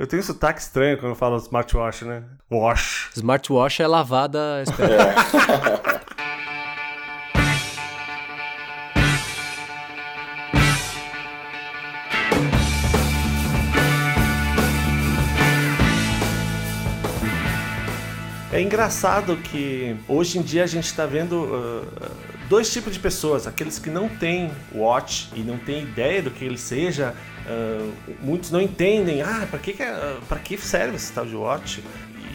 Eu tenho sotaque estranho quando eu falo smartwatch, né? Wash. Smartwatch é lavada. É. É engraçado que hoje em dia a gente está vendo uh, dois tipos de pessoas: aqueles que não têm watch e não têm ideia do que ele seja. Uh, muitos não entendem, ah, para que, que, é, que serve esse tal de watch?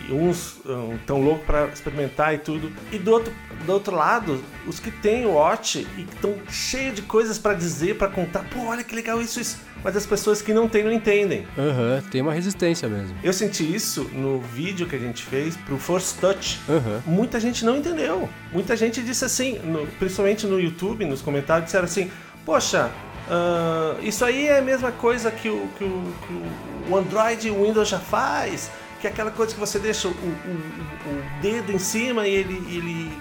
E uns estão uh, loucos para experimentar e tudo. E do outro, do outro lado, os que têm watch e estão cheios de coisas para dizer, para contar, pô, olha que legal isso, isso mas as pessoas que não têm não entendem. Aham, uhum, tem uma resistência mesmo. Eu senti isso no vídeo que a gente fez pro Force Touch. Uhum. Muita gente não entendeu. Muita gente disse assim, no, principalmente no YouTube, nos comentários, disseram assim: Poxa, uh, isso aí é a mesma coisa que o, que o, que o Android e o Windows já faz, que é aquela coisa que você deixa o, o, o dedo em cima e ele, ele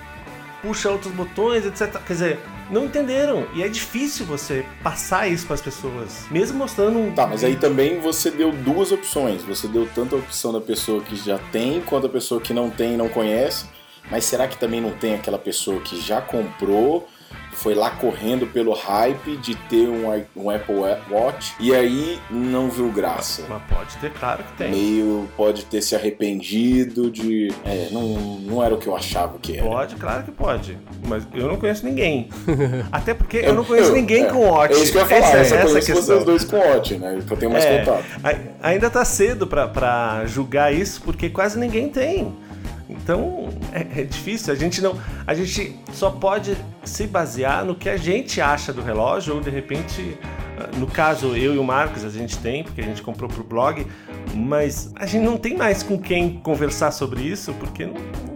puxa outros botões, etc. Quer dizer, não entenderam. E é difícil você passar isso para as pessoas, mesmo mostrando um. Tá, mas aí também você deu duas opções. Você deu tanto a opção da pessoa que já tem, quanto a pessoa que não tem e não conhece. Mas será que também não tem aquela pessoa que já comprou foi lá correndo pelo hype de ter um, um Apple Watch e aí não viu graça. Mas pode ter, claro que tem. Meio pode ter se arrependido de. É, não, não era o que eu achava que era. Pode, claro que pode. Mas eu não conheço ninguém. Até porque eu, eu não conheço eu, ninguém é, com Watch. É isso que eu ia falar, essa, eu só essa conheço questão. vocês dois com Watch, né? Que eu tenho mais é, contato. Ainda tá cedo pra, pra julgar isso, porque quase ninguém tem. Então é, é, difícil. A gente não, a gente só pode se basear no que a gente acha do relógio ou de repente, ah, no caso eu e o Marcos a gente tem porque a gente comprou pro blog, mas a gente não tem mais com quem conversar sobre isso porque não,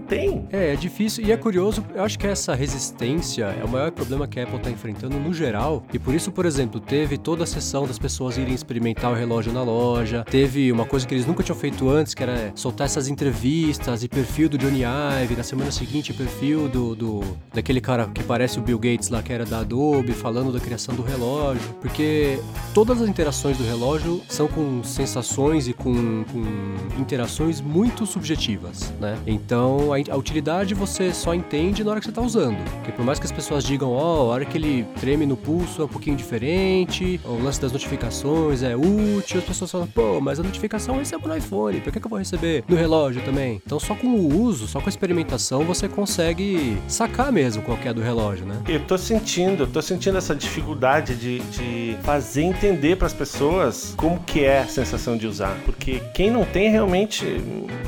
tem. É, é difícil e é curioso. Eu acho que essa resistência é o maior problema que a Apple está enfrentando no geral. E por isso, por exemplo, teve toda a sessão das pessoas irem experimentar o relógio na loja. Teve uma coisa que eles nunca tinham feito antes, que era soltar essas entrevistas e perfil do Johnny Ive. Na semana seguinte, perfil do, do daquele cara que parece o Bill Gates lá, que era da Adobe, falando da criação do relógio. Porque todas as interações do relógio são com sensações e com, com interações muito subjetivas, né? Então, a, a, utilidade você só entende na hora que você está usando. Porque por mais que as pessoas digam, ó, oh, a hora que ele treme no pulso é um pouquinho diferente, o lance das notificações é útil, as pessoas falam, pô, mas a notificação eu recebo no iPhone, por que, que eu vou receber no relógio também? Então só com o uso, só com a experimentação, você consegue sacar mesmo qual é do relógio, né? Eu tô sentindo, eu tô sentindo essa dificuldade de, de fazer entender para as pessoas como que é a sensação de usar. Porque quem não tem realmente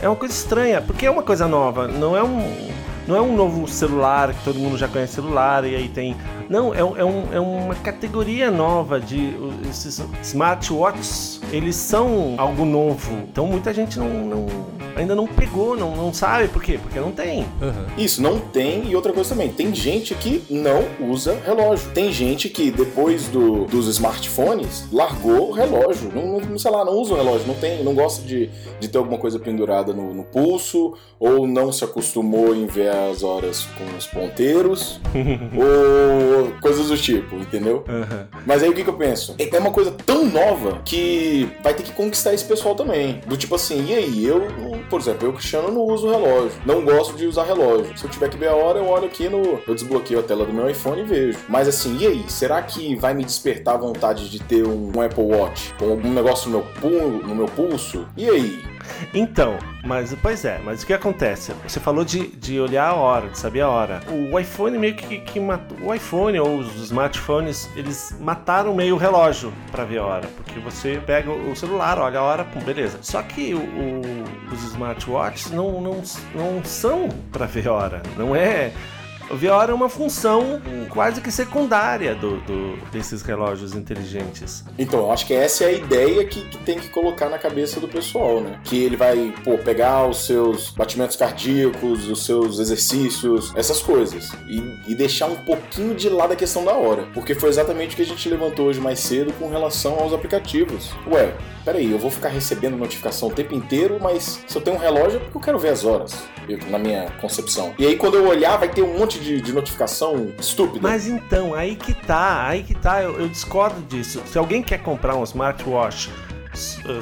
é uma coisa estranha, porque é uma coisa nova não é um não é um novo celular que todo mundo já conhece celular e aí tem. Não, é, é, um, é uma categoria nova de esses smartwatches. Eles são algo novo. Então muita gente não, não ainda não pegou, não, não sabe por quê? Porque não tem. Uhum. Isso, não tem. E outra coisa também, tem gente que não usa relógio. Tem gente que depois do, dos smartphones largou o relógio. Não, não, sei lá, não usa o relógio, não tem, não gosta de, de ter alguma coisa pendurada no, no pulso, ou não se acostumou em ver as horas com os ponteiros, ou coisas do tipo, entendeu? Uhum. Mas aí o que, que eu penso? É uma coisa tão nova que vai ter que conquistar esse pessoal também. Do tipo assim, e aí, eu por exemplo, eu, Cristiano, não uso relógio. Não gosto de usar relógio. Se eu tiver que ver a hora, eu olho aqui no. Eu desbloqueio a tela do meu iPhone e vejo. Mas assim, e aí? Será que vai me despertar a vontade de ter um, Apple Watch? Com algum negócio no meu, pul no meu pulso? E aí? Então, mas pois é, mas o que acontece? Você falou de, de olhar a hora, de saber a hora. O iPhone meio que, que matou. O iPhone ou os smartphones, eles mataram meio o relógio para ver a hora. Porque você pega o celular, olha a hora, pum, beleza. Só que o, o, os smartwatches não, não, não são para ver a hora. Não é o VR é uma função quase que secundária do, do, desses relógios inteligentes. Então, eu acho que essa é a ideia que, que, tem que colocar na cabeça do pessoal, né? Que ele vai, pô, pegar os seus batimentos cardíacos, os seus exercícios, essas coisas. E, e deixar um pouquinho de lado a questão da hora. Porque foi exatamente o que a gente levantou hoje mais cedo com relação aos aplicativos. Ué, peraí, eu vou ficar recebendo notificação o tempo inteiro, mas se eu tenho um relógio é porque eu quero ver as horas, na minha concepção. E aí quando eu olhar, vai ter um monte de, de notificação estúpida. Mas então, aí que tá, aí que tá, eu, eu discordo disso. Se alguém quer comprar um smartwatch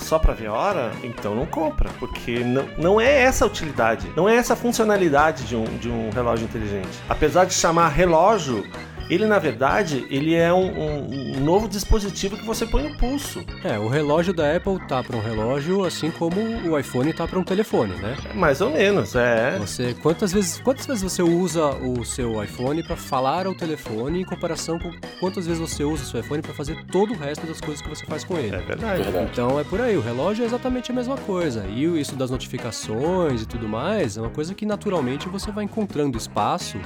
só pra ver hora, então não compra. Porque não, não é essa a utilidade, não é essa a funcionalidade de um, de um relógio inteligente. Apesar de chamar relógio, ele na verdade ele é um, um, um, novo dispositivo que você põe no pulso. É, o relógio da Apple tá para um relógio, assim como o iPhone tá para um telefone, né? Mais ou menos, é. Você quantas vezes quantas vezes você usa o seu iPhone para falar ao telefone em comparação com quantas vezes você usa o seu iPhone para fazer todo o resto das coisas que você faz com ele? É verdade. verdade. Então é por aí. O relógio é exatamente a mesma coisa. E isso das notificações e tudo mais é uma coisa que naturalmente você vai encontrando espaço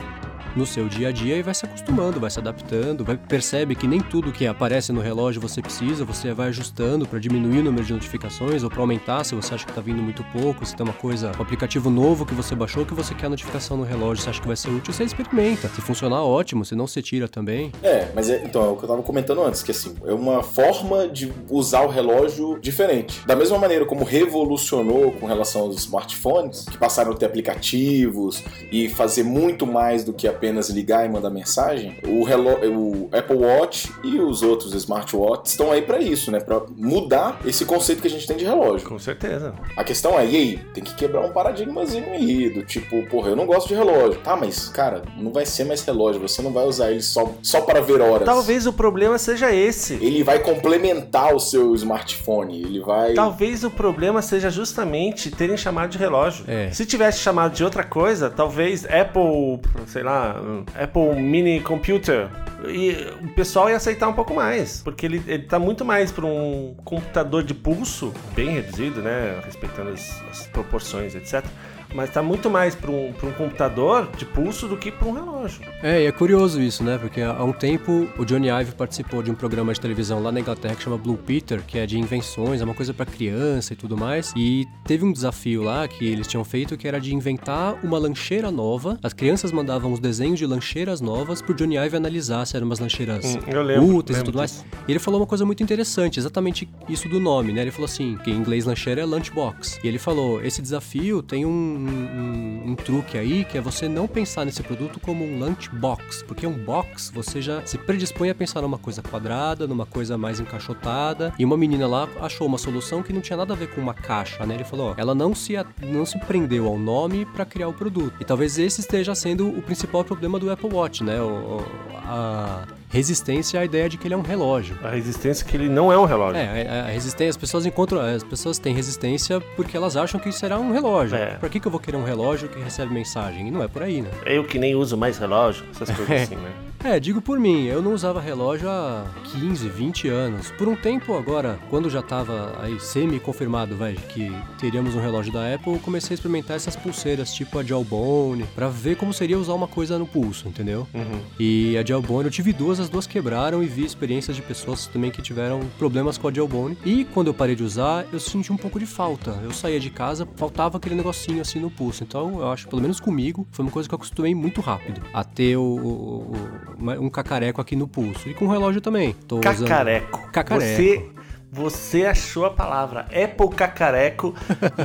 no seu dia a dia e vai se acostumando, vai se adaptando, vai percebe que nem tudo que aparece no relógio você precisa, você vai ajustando para diminuir o número de notificações ou para aumentar se você acha que está vindo muito pouco, se tem uma coisa, um aplicativo novo que você baixou que você quer a notificação no relógio, você acha que vai ser útil, você experimenta. Se funcionar, ótimo, se não, você tira também. É, mas é, então, é o que eu tava comentando antes, que assim, é uma forma de usar o relógio diferente. Da mesma maneira como revolucionou com relação aos smartphones, que passaram a ter aplicativos e fazer muito mais do que a apenas ligar e mandar mensagem, o, o Apple Watch e os outros smartwatches estão aí para isso, né? Para mudar esse conceito que a gente tem de relógio. Com certeza. A questão é, e aí? Tem que quebrar um paradigmazinho aí, do tipo, porra, eu não gosto de relógio. Tá, mas, cara, não vai ser mais relógio, você não vai usar ele só, só para ver horas. Talvez o problema seja esse. Ele vai complementar o seu smartphone, ele vai... Talvez o problema seja justamente terem chamado de relógio. É. Se tivesse chamado de outra coisa, talvez Apple, sei lá, Apple Mini Computer. E o pessoal ia aceitar um pouco mais, porque ele, ele tá muito mais para um computador de pulso, bem reduzido, né? Respeitando as, as proporções, etc mas tá muito mais para um, um computador de pulso do que para um relógio. É, e é curioso isso, né? Porque há um tempo o Johnny Ive participou de um programa de televisão lá na Inglaterra que chama Blue Peter, que é de invenções, é uma coisa para criança e tudo mais. E teve um desafio lá que eles tinham feito que era de inventar uma lancheira nova. As crianças mandavam os desenhos de lancheiras novas pro Johnny Ive analisar se eram umas lancheiras hum, lembro, úteis e tudo mais. E ele falou uma coisa muito interessante, exatamente isso do nome, né? Ele falou assim, que em inglês lancheira é lunchbox. E ele falou, esse desafio tem um um, um, truque aí, que é você não pensar nesse produto como um lunchbox, porque um box você já se predispõe a pensar numa coisa quadrada, numa coisa mais encaixotada. E uma menina lá achou uma solução que não tinha nada a ver com uma caixa, né? Ele falou, ó, ela não se, não se prendeu ao nome para criar o produto. E talvez esse esteja sendo o principal problema do Apple Watch, né? O, a resistência à ideia de que ele é um relógio. A resistência que ele não é um relógio. É, a, a resistência, as pessoas encontram, as pessoas têm resistência porque elas acham que será um relógio. É. Por que, que eu vou querer um relógio que recebe mensagem? E não é por aí, né? Eu que nem uso mais relógio, essas coisas assim, né? É, digo por mim, eu não usava relógio há 15, 20 anos. Por um tempo agora, quando já estava aí semi-confirmado, vai, que teríamos um relógio da Apple, eu comecei a experimentar essas pulseiras tipo a Jawbone, para ver como seria usar uma coisa no pulso, entendeu? Uhum. E a Jawbone, eu tive duas, as duas quebraram e vi experiências de pessoas também que tiveram problemas com a Jawbone. E quando eu parei de usar, eu senti um pouco de falta. Eu saía de casa, faltava aquele negocinho assim no pulso. Então, eu acho, pelo menos comigo, foi uma coisa que eu acostumei muito rápido a ter o, o um cacareco aqui no pulso. E com o relógio também. Tô cacareco. Usando... Cacareco. Você, você achou a palavra. Apple cacareco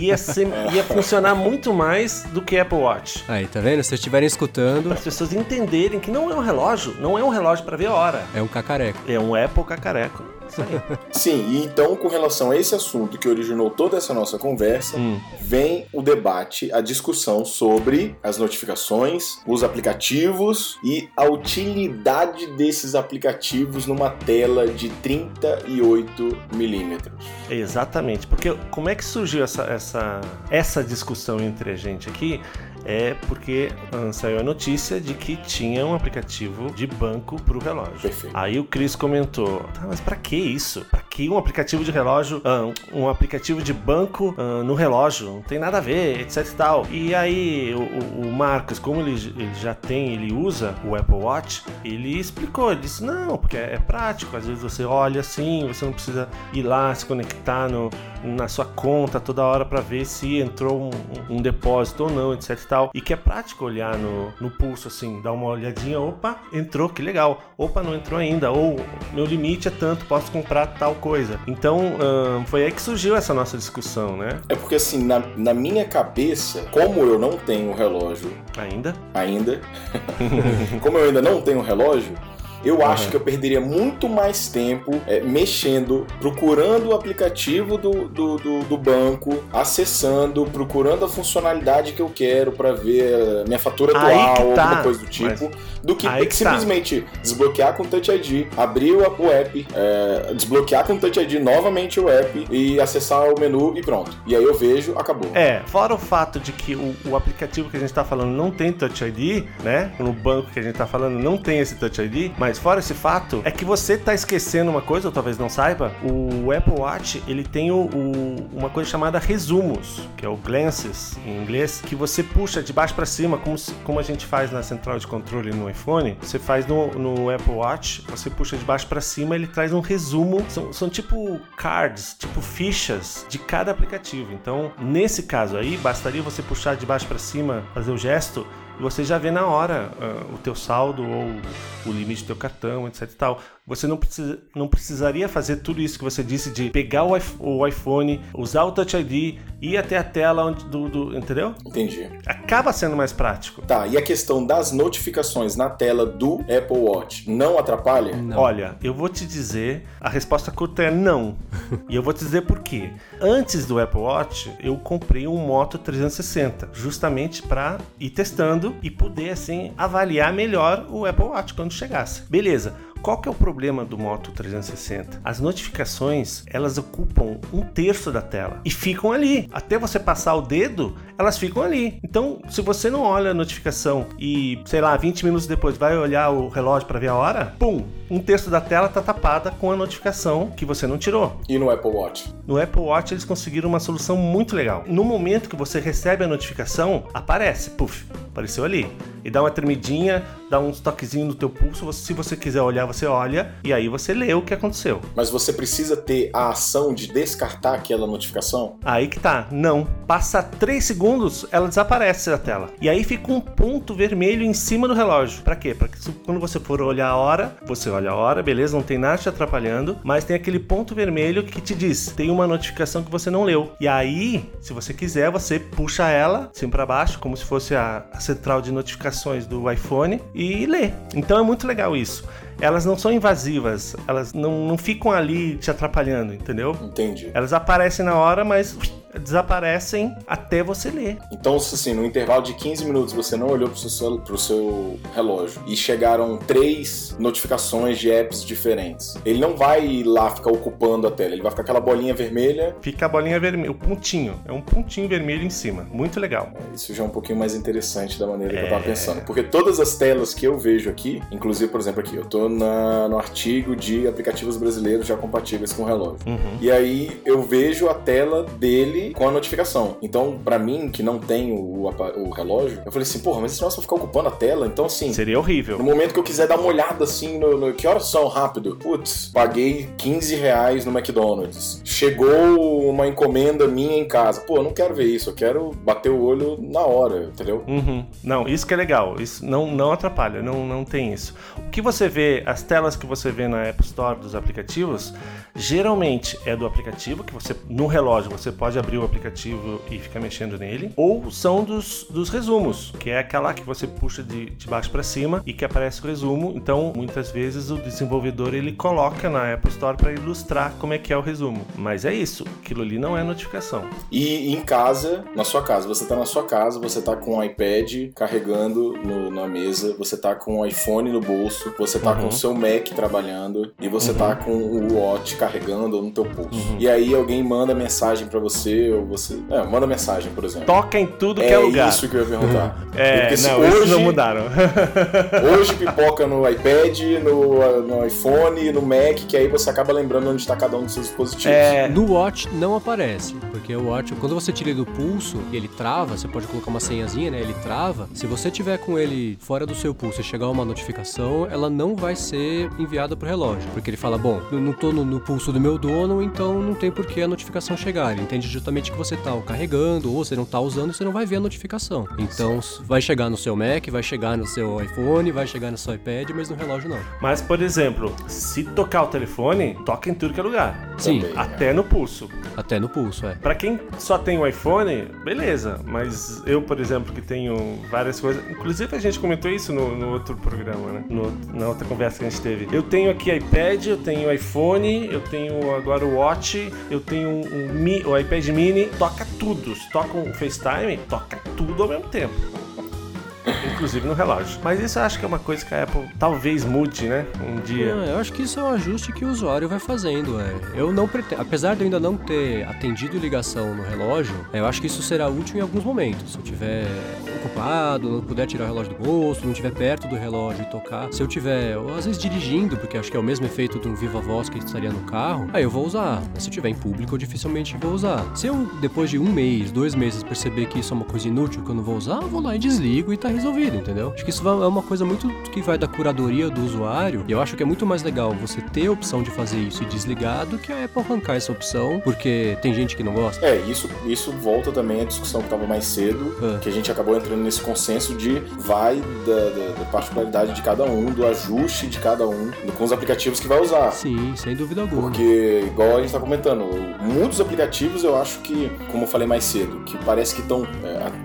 ia, ser, ia funcionar muito mais do que Apple Watch. Aí, tá vendo? Se vocês estiverem escutando. Para as pessoas entenderem que não é um relógio, não é um relógio para ver a hora. É um cacareco. É um Apple cacareco. Sim, e então com relação a esse assunto que originou toda essa nossa conversa, hum. vem o debate, a discussão sobre as notificações, os aplicativos e a utilidade desses aplicativos numa tela de 38 milímetros. Exatamente, porque como é que surgiu essa, essa, essa discussão entre a gente aqui? É porque saiu a notícia de que tinha um aplicativo de banco para o relógio. Perfeito. Aí o Chris comentou: tá, mas para que isso? Para que um aplicativo de relógio, uh, um aplicativo de banco uh, no relógio? Não tem nada a ver, etc e tal. E aí o, o Marcos, como ele, ele, já tem, ele usa o Apple Watch, ele explicou, ele disse: não, porque é, é prático. Às vezes você olha assim, você não precisa ir lá se conectar no, na sua conta toda hora para ver se entrou um, um, depósito ou não, etc e tal. E que é prático olhar no, no pulso assim, dar uma olhadinha, opa, entrou, que legal. Opa, não entrou ainda. Ou meu limite é tanto, posso comprar tal coisa. Então hum, foi aí que surgiu essa nossa discussão, né? É porque assim, na, na minha cabeça, como eu não tenho relógio ainda, ainda, como eu ainda não tenho relógio eu acho que eu perderia muito mais tempo é, mexendo, procurando o aplicativo do, do, do, do banco, acessando, procurando a funcionalidade que eu quero para ver minha fatura Aí atual, tá, alguma coisa do tipo, mas- do que que simplesmente desbloquear com Touch ID, abrir o, o app, é, desbloquear com Touch ID novamente o app e acessar o menu e pronto. E aí eu vejo, acabou. É, fora o fato de que o, o aplicativo que a gente tá falando não tem Touch ID, né? No banco que a gente tá falando não tem esse Touch ID, mas fora esse fato, é que você tá esquecendo uma coisa, ou talvez não saiba, o Apple Watch, ele tem o, o- uma coisa chamada resumos, que é o glances em inglês, que você puxa de baixo para cima, como, como a gente faz na central de controle no iPhone, você faz no, no Apple Watch, você puxa de baixo para cima, ele traz um resumo, são, são tipo cards, tipo fichas de cada aplicativo. Então, nesse caso aí, bastaria você puxar de baixo para cima, fazer o gesto você já vê na hora ah, o teu saldo ou o limite do teu cartão, etc e tal. Você não, precisa, não precisaria fazer tudo isso que você disse de pegar o, iPh- o iPhone, usar o Touch ID, ir até a tela onde, do, do- entendeu? Entendi. Acaba sendo mais prático. Tá, e a questão das notificações na tela do Apple Watch não atrapalha? Não. Olha, eu vou te dizer, a resposta curta é não. e eu vou te dizer por quê. Antes do Apple Watch, eu comprei um Moto 360, justamente para ir testando e poder assim avaliar melhor o Apple Watch quando chegasse. Beleza. Qual que é o problema do Moto 360? As notificações, elas ocupam um terço da tela e ficam ali. Até você passar o dedo, elas ficam ali. Então, se você não olha a notificação e, sei lá, 20 minutos depois vai olhar o relógio para ver a hora, pum, um terço da tela tá tapada com a notificação que você não tirou. E no Apple Watch? No Apple Watch eles conseguiram uma solução muito legal. No momento que você recebe a notificação, aparece, puf, apareceu ali. E dá uma tremidinha, dá uns toquezinhos no teu pulso, se você quiser olhar, você olha e aí você lê o que aconteceu. Mas você precisa ter a ação de descartar aquela notificação? Aí que tá, não. Passa 3 segundos, ela desaparece da tela. E aí fica um ponto vermelho em cima do relógio. Pra quê? Pra que quando você for olhar a hora, você olha a hora, beleza, não tem nada te atrapalhando, mas tem aquele ponto vermelho que te diz: tem uma notificação que você não leu. E aí, se você quiser, você puxa ela assim pra baixo, como se fosse a, a central de notificações do iPhone e lê. Então é muito legal isso. Elas não são invasivas, elas não, não ficam ali te atrapalhando, entendeu? Entendi. Elas aparecem na hora, mas desaparecem até você ler. Então, se assim, no intervalo de 15 minutos você não olhou pro seu, pro seu relógio e chegaram três notificações de apps diferentes, ele não vai lá ficar ocupando a tela, ele vai ficar aquela bolinha vermelha. Fica a bolinha vermelha, o pontinho. É um pontinho vermelho em cima. Muito legal. Isso já é um pouquinho mais interessante da maneira que eu tava É. pensando. Porque todas as telas que eu vejo aqui, inclusive, por exemplo, aqui, eu tô na- no artigo de aplicativos brasileiros já compatíveis com o relógio. Uhum. E aí eu vejo a tela dele com a notificação. Então, pra mim, que não tem o, o relógio, eu falei assim, porra, mas esse negócio vai ficar ocupando a tela? Então, assim, Seria horrível. no momento que eu quiser dar uma olhada assim no, no- que horas são rápido, putz, paguei 15 reais no McDonald's. Chegou uma encomenda minha em casa. Pô, eu não quero ver isso, eu quero bater o olho na hora, entendeu? Uhum. Não, isso que é legal. Isso não, não atrapalha, não, não tem isso. O que você vê, as telas que você vê na App Store dos aplicativos, geralmente é do aplicativo, que você, no relógio, você pode abrir o aplicativo e ficar mexendo nele, ou são dos, dos resumos, que é aquela que você puxa de, de baixo para cima e que aparece o resumo. Então, muitas vezes o desenvolvedor ele coloca na Apple Store para ilustrar como é que é o resumo. Mas é isso, aquilo ali não é notificação. E em casa, na sua casa, você tá na sua casa, você tá com o iPad carregando no- na mesa, você tá com o iPhone no bolso, você tá Uhum. com o seu Mac trabalhando e você tá com o Watch carregando no teu pulso. Uhum. E aí alguém manda mensagem pra você, ou você. É, manda mensagem, por exemplo. Toca em tudo que é é lugar. isso que eu ia perguntar. É, Porque se não, hoje, não mudaram. hoje pipoca no iPad, no, no iPhone, no Mac, que aí você acaba lembrando onde está cada um dos seus dispositivos. É, No Watch não aparece, porque o Watch, quando você tira ele do pulso e ele trava, você pode colocar uma senhazinha, né? Ele trava. Se você tiver com ele fora do seu pulso e chegar uma notificação, ela não vai ser enviada pro relógio, porque ele fala: bom, eu não tô no, no pulso do meu dono, então não tem por que a notificação chegar. Ele entende justamente que você tá o carregando ou você não tá usando, você não vai ver a notificação. Então vai chegar no seu Mac, vai chegar no seu iPhone, vai chegar no seu iPad, mas no relógio não. Mas, por exemplo, se tocar o telefone, toca em tudo que é lugar. Sim. também? Até no pulso. Até no pulso, é. Pra quem só tem o iPhone, beleza. Mas eu, por exemplo, que tenho várias coisas. Inclusive a gente comentou isso no, no outro programa, né? No- na outra conversa que a gente teve. Eu tenho aqui iPad, eu tenho iPhone, eu tenho agora o Watch, eu tenho um, um Mi- o iPad Mini. Toca tudo. Se toca um FaceTime, toca tudo ao mesmo tempo. Inclusive no relógio. Mas isso eu acho que é uma coisa que a Apple talvez mude, né? Um dia. Não, eu acho que isso é um ajuste que o usuário vai fazendo, é. Eu não pretendo, apesar de eu ainda não ter atendido ligação no relógio, eu acho que isso será útil em alguns momentos. Se eu tiver ocupado, não puder tirar o relógio do bolso, não estiver perto do relógio e tocar. Se eu tiver, ou às vezes dirigindo, porque acho que é o mesmo efeito de um Viva Voz que estaria no carro, aí eu vou usar. Mas se eu tiver em público, eu dificilmente vou usar. Se eu, depois de um mês, dois meses, perceber que isso é uma coisa inútil que eu não vou usar, eu vou lá e desligo e tá resolvido, entendeu? Acho que isso é uma coisa muito que vai da curadoria do usuário. E eu acho que é muito mais legal você ter a opção de fazer isso e desligar do que a Apple arrancar essa opção, porque tem gente que não gosta. É, isso, isso volta também à discussão que estava mais cedo, Ah. que a gente acabou entrando nesse consenso de vai da, da- da particularidade de cada um, do ajuste de cada um, com os aplicativos que vai usar. Sim, sem dúvida alguma. Porque, igual a gente tá comentando, muitos aplicativos eu acho que, como eu falei mais cedo, que parece que estão.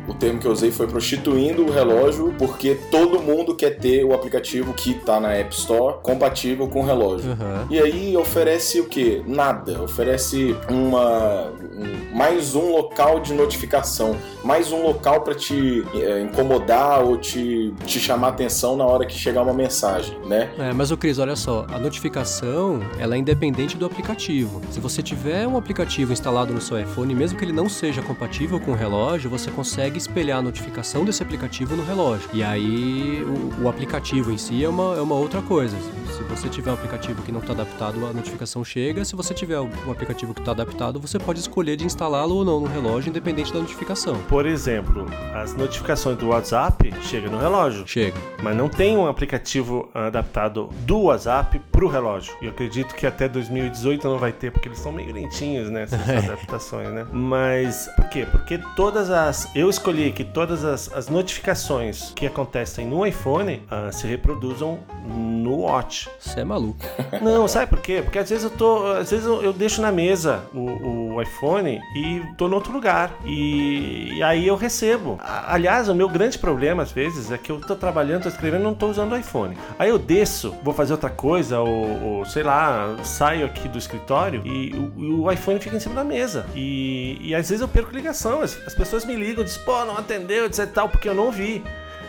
o termo que eu usei foi prostituindo o relógio, porque todo mundo quer ter o aplicativo que tá na App Store compatível com o relógio. Aham. E aí oferece o quê? Nada. Oferece uma um- mais um local de notificação, mais um local para te é, incomodar ou te, te chamar atenção na hora que chegar uma mensagem, né? É, mas o Cris, olha só, a notificação ela é independente do aplicativo. Se você tiver um aplicativo instalado no seu iPhone, mesmo que ele não seja compatível com o relógio, você consegue espelhar a notificação desse aplicativo no relógio. E aí o, o aplicativo em si é uma, é uma outra coisa. Se- você tiver um aplicativo que não está adaptado, a notificação chega. Se você tiver um aplicativo que está adaptado, você pode escolher de instalá-lo ou não no relógio, independente da notificação. Por exemplo, as notificações do WhatsApp chegam no relógio. Chega. Mas não tem um aplicativo adaptado do WhatsApp pro relógio. E eu acredito que até 2018 não vai ter, porque eles são meio lentinhos nessas adaptações, né? Mas por quê? Porque todas as. Eu escolhi que todas as, as notificações que acontecem no iPhone ah, se reproduzam no Watch. Você é maluco. Não, sabe por quê? Porque às vezes eu tô. Às vezes eu, eu deixo na mesa o, o iPhone e tô no outro lugar. E, e aí eu recebo. Aliás, o meu grande problema, às vezes, é que eu tô trabalhando, tô escrevendo e não tô usando o iPhone. Aí eu desço, vou fazer outra coisa, ou, ou, sei lá, saio aqui do escritório e o, o iPhone fica em cima da mesa. E, e às vezes eu perco ligação. As, as pessoas me ligam, dizem, pô, não atendeu, etc tal, porque eu não vi.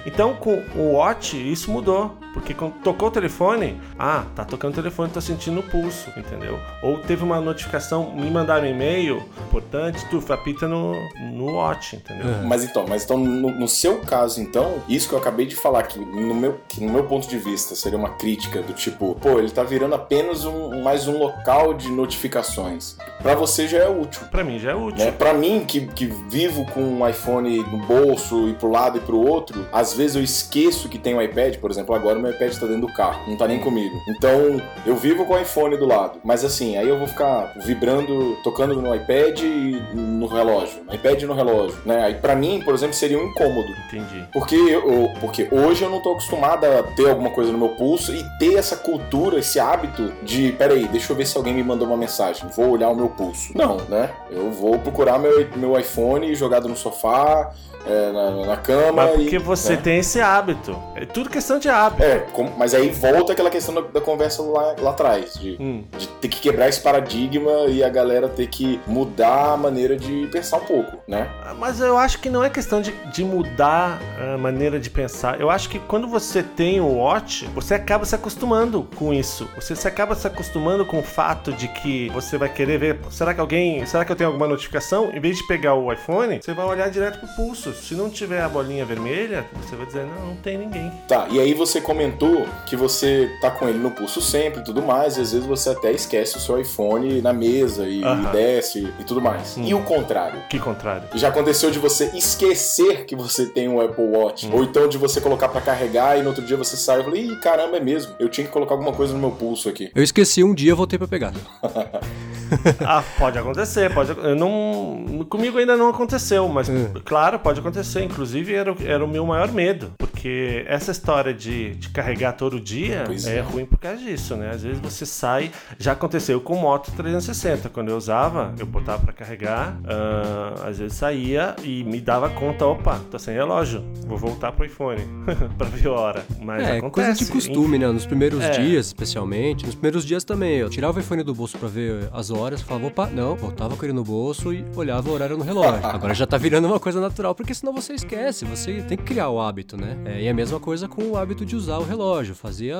Então, com o Watch, isso mudou. Porque quando tocou o telefone, ah, tá tocando o telefone, tô sentindo o pulso, entendeu? Ou teve uma notificação, me mandaram um e-mail importante, tu apita no, no Watch, entendeu? É. Mas então, mas então no, no seu caso, então, isso que eu acabei de falar, que no meu, que no meu ponto de vista seria uma crítica do tipo, pô, ele tá virando apenas um, mais um local de notificações. Pra você já é útil. Pra mim já é útil. Né? Pra mim, que, que vivo com um iPhone no bolso e pro lado e pro outro, às vezes eu esqueço que tem um iPad, por exemplo, agora meu iPad tá dentro do carro, não tá nem comigo. Então, eu vivo com o iPhone do lado. Mas assim, aí eu vou ficar vibrando, tocando no iPad e no relógio. No iPad e no relógio, né? Aí pra mim, por exemplo, seria um incômodo. Entendi. Porque, eu, porque hoje eu não tô acostumado a ter alguma coisa no meu pulso e ter essa cultura, esse hábito de, peraí, deixa eu ver se alguém me mandou uma mensagem, vou olhar o meu pulso. Não, né? Eu vou procurar meu, meu iPhone jogado no sofá, é, na, na cama. Mas porque e, você né? tem esse hábito. É tudo questão de hábito. É, com- mas aí volta aquela questão da, da conversa lá, lá atrás, de, Hum. de ter que quebrar esse paradigma e a galera ter que mudar a maneira de pensar um pouco, né? Mas eu acho que não é questão de, de mudar a maneira de pensar. Eu acho que quando você tem o Watch, você acaba se acostumando com isso. Você se acaba se acostumando com o fato de que você vai querer ver. Será que alguém. Será que eu tenho alguma notificação? Em vez de pegar o iPhone, você vai olhar direto pro pulso. Se não tiver a bolinha vermelha, você vai dizer, não, não tem ninguém. Tá, e aí você comentou que você tá com ele no pulso sempre e tudo mais, e às vezes você até esquece o seu iPhone na mesa e, e desce e tudo mais. Hum. E o contrário? Que contrário. Já aconteceu de você esquecer que você tem um Apple Watch, ou então de você colocar pra carregar e no outro dia você sai e fala, ih, caramba, é mesmo, eu tinha que colocar alguma coisa no meu pulso aqui. Eu esqueci um dia, voltei pra pegar. Ah, pode acontecer, pode. Eu não, comigo ainda não aconteceu, mas claro, pode acontecer. Inclusive era, o- era o meu maior medo, porque essa história de, de carregar todo dia é, é. ruim por causa disso, né? Às vezes você sai. Já aconteceu com moto 360. Quando eu usava, eu botava pra carregar, ah, às vezes saía e me dava conta: opa, tô sem relógio, vou voltar pro iPhone pra ver a hora. Mas É, acontece. coisa de costume, né? Nos primeiros É. dias, especialmente. Nos primeiros dias também. Eu tirava o iPhone do bolso pra ver as horas, falava, opa, não, voltava com ele no bolso e olhava o horário no relógio. Agora já tá virando uma coisa natural, porque senão você esquece. Você tem que criar o hábito, né? É, e a mesma coisa com o hábito de usar o relógio. Fazia,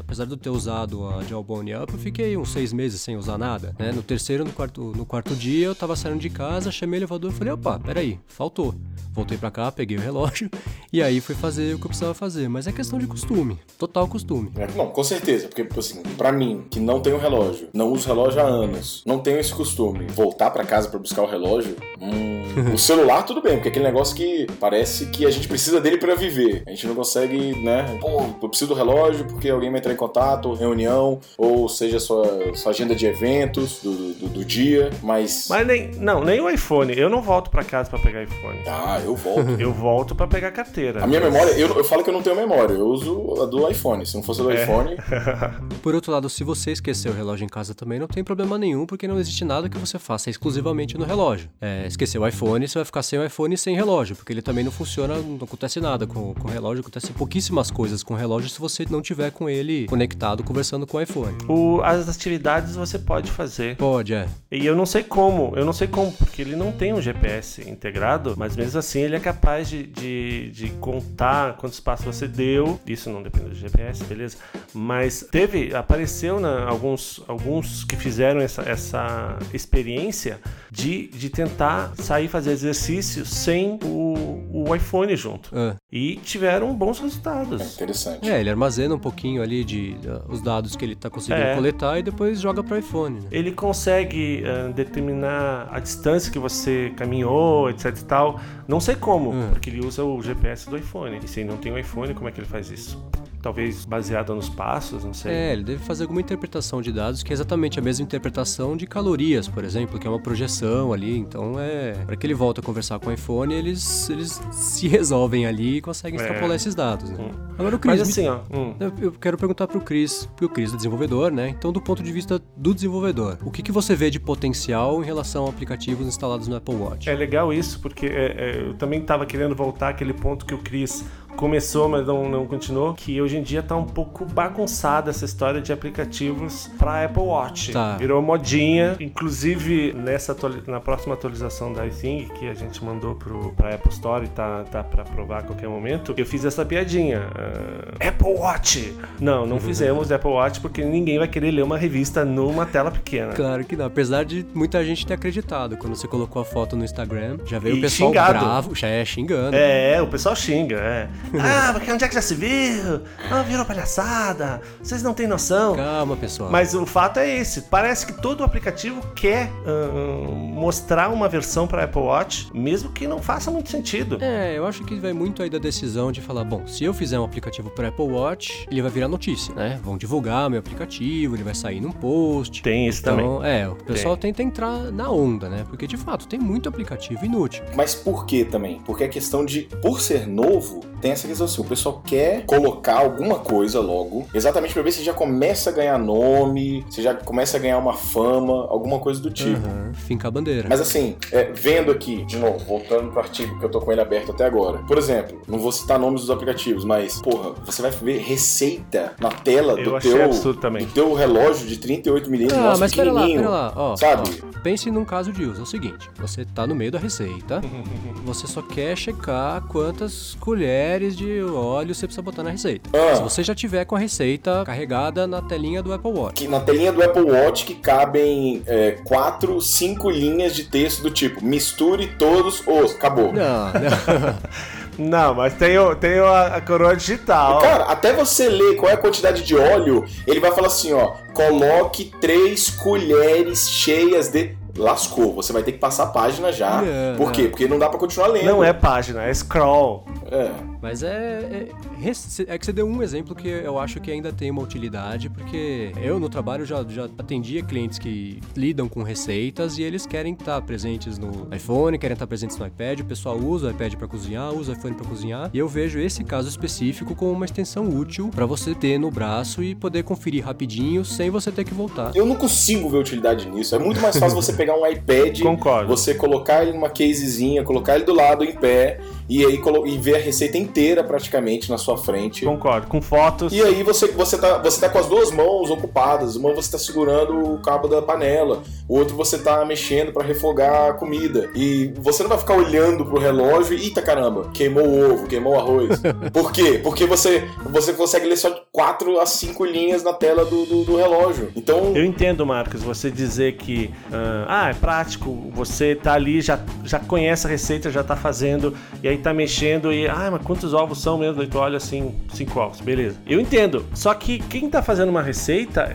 apesar de eu ter usado a Jawbone Up, eu fiquei uns seis meses sem usar nada. Né? No terceiro, no quarto, no quarto dia, eu tava saindo de casa, chamei o elevador e falei, opa, peraí, faltou. Voltei pra cá, peguei o relógio e aí fui fazer o que eu precisava fazer. Mas é questão de costume, total costume. É, Não, com certeza, porque assim, pra mim, que não tenho relógio, não uso relógio há anos, não tenho esse costume, voltar pra casa pra buscar o relógio, hum, o celular tudo bem, porque é aquele negócio que parece que a gente precisa dele pra viver. A gente não consegue, né? Pô, eu preciso do relógio porque alguém vai entrar em contato, reunião, ou seja, sua, sua agenda de eventos do, do, do dia, mas. Mas nem. Não, nem o iPhone. Eu não volto pra casa pra pegar iPhone. Ah, eu volto. Eu volto pra pegar carteira. A minha memória, eu, eu falo que eu não tenho memória, eu uso a do iPhone. Se não fosse a do É. iPhone, Por outro lado, se você esquecer o relógio em casa também, não tem problema nenhum, porque não existe nada que você faça exclusivamente no relógio. É, esquecer o iPhone, você vai ficar sem o iPhone e sem relógio, porque ele também não funciona, não acontece nada com, com o relógio, acontece pouquíssimas coisas com o relógio se você não tiver com ele conectado, conversando com o iPhone. O- as atividades você pode fazer. Pode, é. E eu não sei como, eu não sei como, porque ele não tem um GPS integrado, mas mesmo assim ele é capaz de, de, de contar quantos passos você deu. Isso não depende do GPS, beleza? Mas teve, apareceu na, alguns, alguns que fizeram essa, essa experiência de, de tentar sair fazer exercício sem o, o iPhone junto. Ah. E tiveram bons é resultados. interessante. É, ele armazena um pouquinho ali de uh, os dados que ele tá conseguindo É. coletar e depois joga pro iPhone, né? Ele consegue ah, determinar a distância que você caminhou, etc e tal. Não sei como, Hum. porque ele usa o GPS do iPhone. E se ele não tem o iPhone, como é que ele faz isso? Talvez baseado nos passos, não sei. É, ele deve fazer alguma interpretação de dados que é exatamente a mesma interpretação de calorias, por exemplo, que é uma projeção ali. Então é. Para que ele volte a conversar com o iPhone, eles, eles se resolvem ali e conseguem É. extrapolar esses dados, né? Hum. Agora o Chris. Mas assim, ó. hum. eu- Eu quero perguntar pro Chris, porque o Chris é desenvolvedor, né? Então, do ponto de vista do desenvolvedor, o que, que você vê de potencial em relação a aplicativos instalados no Apple Watch? É legal isso, porque é, é, eu também estava querendo voltar àquele ponto que o Chris começou, mas não, não continuou, que hoje em dia tá um pouco bagunçada essa história de aplicativos para Apple Watch. Tá. Virou modinha, inclusive nessa na próxima atualização da iThing que a gente mandou pro para Apple Store e tá tá para provar a qualquer momento. Eu fiz essa piadinha. ah, Apple Watch. Não, não fizemos Apple Watch porque ninguém vai querer ler uma revista numa tela pequena. Claro que não, apesar de muita gente ter acreditado. Quando você colocou a foto no Instagram, já veio E o pessoal xingado. bravo, já é xingando. É, o pessoal xinga, é. Ah, porque onde é que já se viu? Ah, virou palhaçada. Vocês não têm noção. Calma, pessoal. Mas o fato é esse. Parece que todo aplicativo quer ah, mostrar uma versão para Apple Watch, mesmo que não faça muito sentido. É, eu acho que vai muito aí da decisão de falar, bom, se eu fizer um aplicativo para Apple Watch, ele vai virar notícia, né? Vão divulgar meu aplicativo, ele vai sair num post. Tem isso então, também. é, o pessoal tenta entrar na onda, né? Porque de fato tem muito aplicativo inútil. Mas por que também? Porque a questão de, por ser novo, tem essa questão assim, o pessoal quer colocar alguma coisa logo, exatamente pra ver se já começa a ganhar nome, se já começa a ganhar uma fama, alguma coisa do tipo. Uhum, Finca a bandeira. Mas assim, é, vendo aqui, de novo, voltando pro artigo que eu tô com ele aberto até agora. Por exemplo, não vou citar nomes dos aplicativos, mas, porra, você vai ver receita na tela Eu do teu, do teu relógio de 38 milímetros, Ah, nossa, mas pera lá, pera lá, ó, sabe? ó, pense num caso de uso, é o seguinte, você tá no meio da receita, você só quer checar quantas colheres de óleo você precisa botar na receita. Ah. Se você já tiver com a receita carregada na telinha do Apple Watch. que na telinha do Apple Watch que cabem é, quatro, cinco linhas de texto do tipo misture todos os. Acabou. Não, não. Não, mas tem, tem a, a coroa digital. Cara, até você ler qual é a quantidade de óleo, ele vai falar assim, ó, coloque três colheres cheias de. Lascou, você vai ter que passar a página já. Não, Por não. quê? Porque não dá pra continuar lendo. Não é página, é scroll. É. Mas é, é, é, que você deu um exemplo que eu acho que ainda tem uma utilidade, porque eu no trabalho já, já atendia clientes que lidam com receitas e eles querem estar presentes no iPhone, querem estar presentes no iPad, o pessoal usa o iPad para cozinhar, usa o iPhone para cozinhar, e eu vejo esse caso específico como uma extensão útil para você ter no braço e poder conferir rapidinho sem você ter que voltar. Eu não consigo ver utilidade nisso. É muito mais fácil você pegar um iPad, Concordo. você colocar ele numa casezinha, colocar ele do lado em pé e aí e ver a receita inteira praticamente na sua frente. Concordo, com fotos. E aí você, você, tá, você tá com as duas mãos ocupadas. Uma você tá segurando o cabo da panela, o outro você tá mexendo para refogar a comida. E você não vai ficar olhando pro relógio e, eita caramba, queimou o ovo, queimou o arroz. Por quê? Porque você, você consegue ler só 4 a 5 linhas na tela do, do, do relógio. Então. Eu entendo, Marcos, você dizer que uh, ah, é prático, você tá ali, já, já conhece a receita, já tá fazendo, e aí tá mexendo e, ah, mas quantos ovos são mesmo? Aí tu olha assim, cinco ovos, beleza. Eu entendo. Só que quem tá fazendo uma receita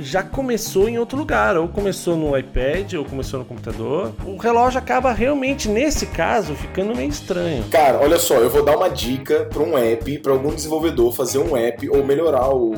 já começou em outro lugar, ou começou no iPad, ou começou no computador. O relógio acaba realmente, nesse caso, ficando meio estranho. Cara, olha só, eu vou dar uma dica para um app, para algum desenvolvedor fazer um app ou melhorar o,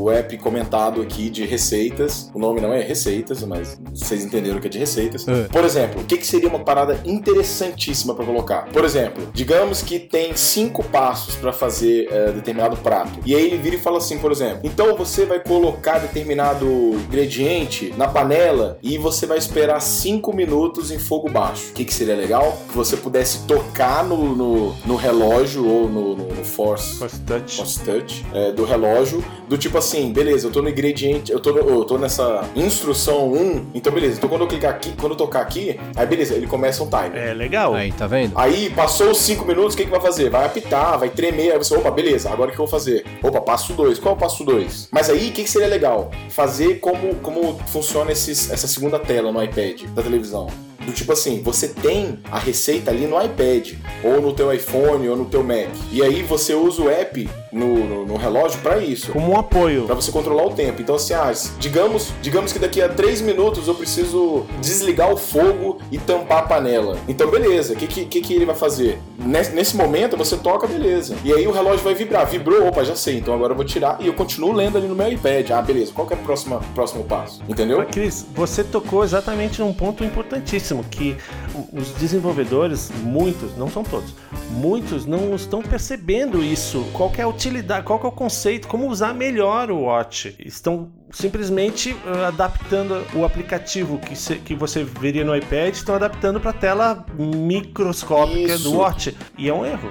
o app comentado aqui de receitas. O nome não é receitas, mas vocês entenderam que é de receitas. É. Por exemplo, o que, que seria uma parada interessantíssima para colocar? Por exemplo, digamos que tem cinco passos para fazer é, determinado prato. E aí ele vira e fala assim, por exemplo, então você vai colocar determinado ingrediente na panela e você vai esperar cinco minutos em fogo baixo. O que, que seria legal? Que você pudesse tocar no, no, no relógio ou no, no, no Force, Force Touch, Force touch é, do relógio, do tipo assim, beleza, eu tô no ingrediente, eu tô, eu tô nessa instrução 1, então beleza, então quando eu clicar aqui, quando eu tocar aqui, aí beleza, ele começa um timer. É legal. Aí, tá vendo? Aí passou os 5 minutos, o que, que vai fazer? Vai apitar, vai tremer, aí você, opa, beleza, agora o que eu vou fazer? Opa, passo 2. Qual é o passo 2? Mas aí, o que, que seria legal? Fazer como, como funciona esses, essa segunda tela no iPad da televisão. Do tipo assim, você tem a receita ali no iPad, ou no teu iPhone, ou no teu Mac. E aí você usa o app no, no, no relógio para isso. Como um apoio. Para você controlar o tempo. Então, assim, ah, digamos, digamos que daqui a 3 minutos eu preciso desligar o fogo e tampar a panela. Então, beleza, o que, que, que ele vai fazer? Nesse, nesse momento você toca, beleza. E aí o relógio vai vibrar. Vibrou, opa, já sei. Então agora eu vou tirar e eu continuo lendo ali no meu iPad. Ah, beleza, qual que é o próximo, próximo passo? Entendeu? Mas, Cris, você tocou exatamente num ponto importantíssimo, que os desenvolvedores, muitos, não são todos, muitos não estão percebendo isso. Qual é a utilidade, qual é o conceito, como usar melhor o Watch. Estão simplesmente uh, adaptando o aplicativo que, se, que você veria no iPad, estão adaptando para a tela microscópica Isso. do Watch. E é um erro.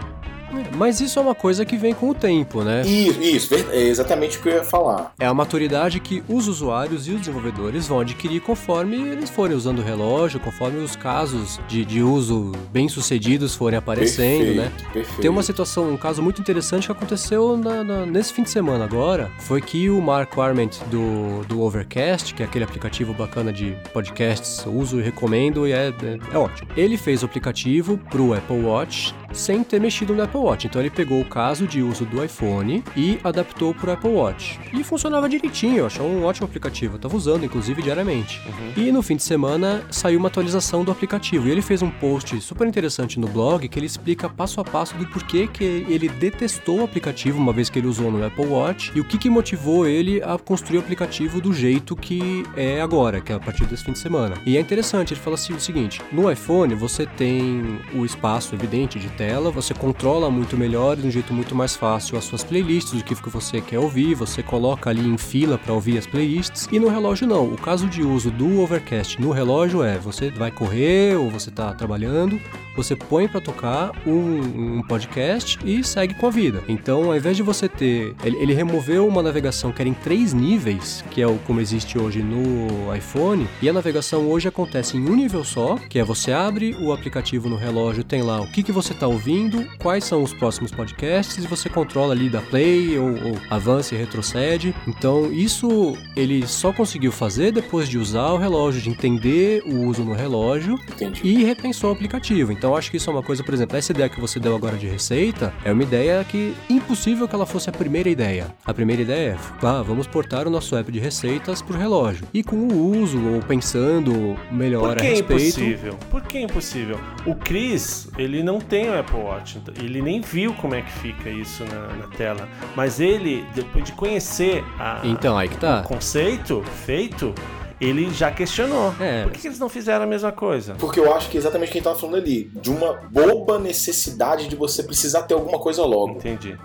Mas isso é uma coisa que vem com o tempo, né? Isso, isso, é exatamente o que eu ia falar. É a maturidade que os usuários e os desenvolvedores vão adquirir conforme eles forem usando o relógio, conforme os casos de, de uso bem-sucedidos forem aparecendo, perfeito, né? Perfeito. Tem uma situação, um caso muito interessante que aconteceu na, na, nesse fim de semana agora, foi que o Mark Arment do, do Overcast, que é aquele aplicativo bacana de podcasts, uso e recomendo e é, é, é ótimo. Ele fez o aplicativo pro Apple Watch sem ter mexido no Apple Watch. Então ele pegou o caso de uso do iPhone e adaptou para o Apple Watch. E funcionava direitinho, eu achei um ótimo aplicativo. Eu tava usando, inclusive, diariamente. Uhum. E no fim de semana saiu uma atualização do aplicativo. E ele fez um post super interessante no blog que ele explica passo a passo do porquê que ele detestou o aplicativo uma vez que ele usou no Apple Watch e o que, que motivou ele a construir o aplicativo do jeito que é agora, que é a partir desse fim de semana. E é interessante, ele fala assim, o seguinte: no iPhone você tem o espaço evidente de tela, você controla muito melhor, de um jeito muito mais fácil, as suas playlists, o que você quer ouvir, você coloca ali em fila para ouvir as playlists. E no relógio não. O caso de uso do Overcast no relógio é você vai correr ou você está trabalhando, você põe para tocar um, um, podcast e segue com a vida. Então, ao invés de você ter, ele, ele, removeu uma navegação que era em três níveis, que é o como existe hoje no iPhone, e a navegação hoje acontece em um nível só, que é você abre o aplicativo no relógio, tem lá o que, que você está ouvindo, quais são os próximos podcasts, e você controla ali da play ou, ou avança e retrocede. Então, isso ele só conseguiu fazer depois de usar o relógio, de entender o uso no relógio Entendi. e repensou o aplicativo. Então, então acho que isso é uma coisa, por exemplo, essa ideia que você deu agora de receita é uma ideia que impossível que ela fosse a primeira ideia. A primeira ideia é, ah, vamos portar o nosso app de receitas pro relógio. E com o uso ou pensando melhor Por que a respeito. É impossível? Por que é impossível? O Chris, ele não tem o Apple Watch, ele nem viu como é que fica isso na, na tela. Mas ele, depois de conhecer a, Então, aí que tá. o conceito feito, ele já questionou. É. Por que, que eles não fizeram a mesma coisa? Porque eu acho que é exatamente o que a gente tava falando ali, de uma boba necessidade de você precisar ter alguma coisa logo. Entendi.